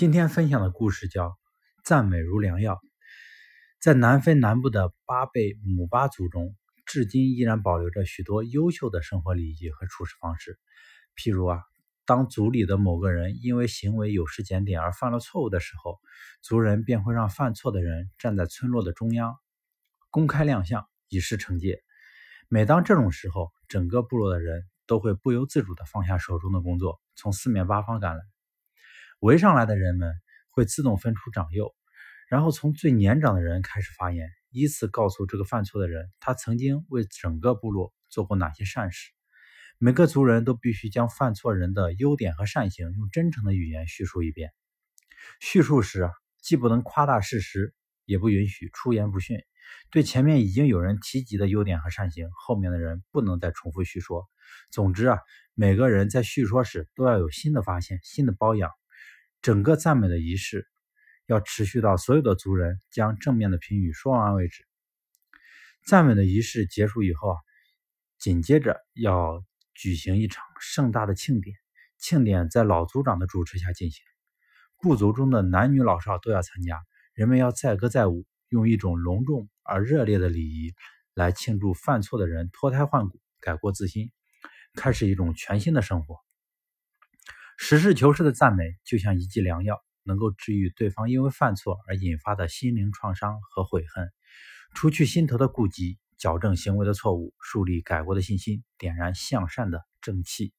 今天分享的故事叫《赞美如良药》。在南非南部的巴贝姆巴族中，至今依然保留着许多优秀的生活礼仪和处事方式。譬如啊，当族里的某个人因为行为有失检点而犯了错误的时候，族人便会让犯错的人站在村落的中央，公开亮相，以示惩戒。每当这种时候，整个部落的人都会不由自主地放下手中的工作，从四面八方赶来。围上来的人们会自动分出长幼，然后从最年长的人开始发言，依次告诉这个犯错的人，他曾经为整个部落做过哪些善事。每个族人都必须将犯错人的优点和善行用真诚的语言叙述一遍。叙述时既不能夸大事实，也不允许出言不逊。对前面已经有人提及的优点和善行，后面的人不能再重复叙说。总之啊，每个人在叙说时都要有新的发现，新的褒扬。整个赞美的仪式要持续到所有的族人将正面的评语说完为止。赞美的仪式结束以后啊，紧接着要举行一场盛大的庆典。庆典在老族长的主持下进行，部族中的男女老少都要参加。人们要载歌载舞，用一种隆重而热烈的礼仪来庆祝犯错的人脱胎换骨、改过自新，开始一种全新的生活。实事求是的赞美就像一剂良药，能够治愈对方因为犯错而引发的心灵创伤和悔恨，除去心头的顾忌，矫正行为的错误，树立改过的信心，点燃向善的正气。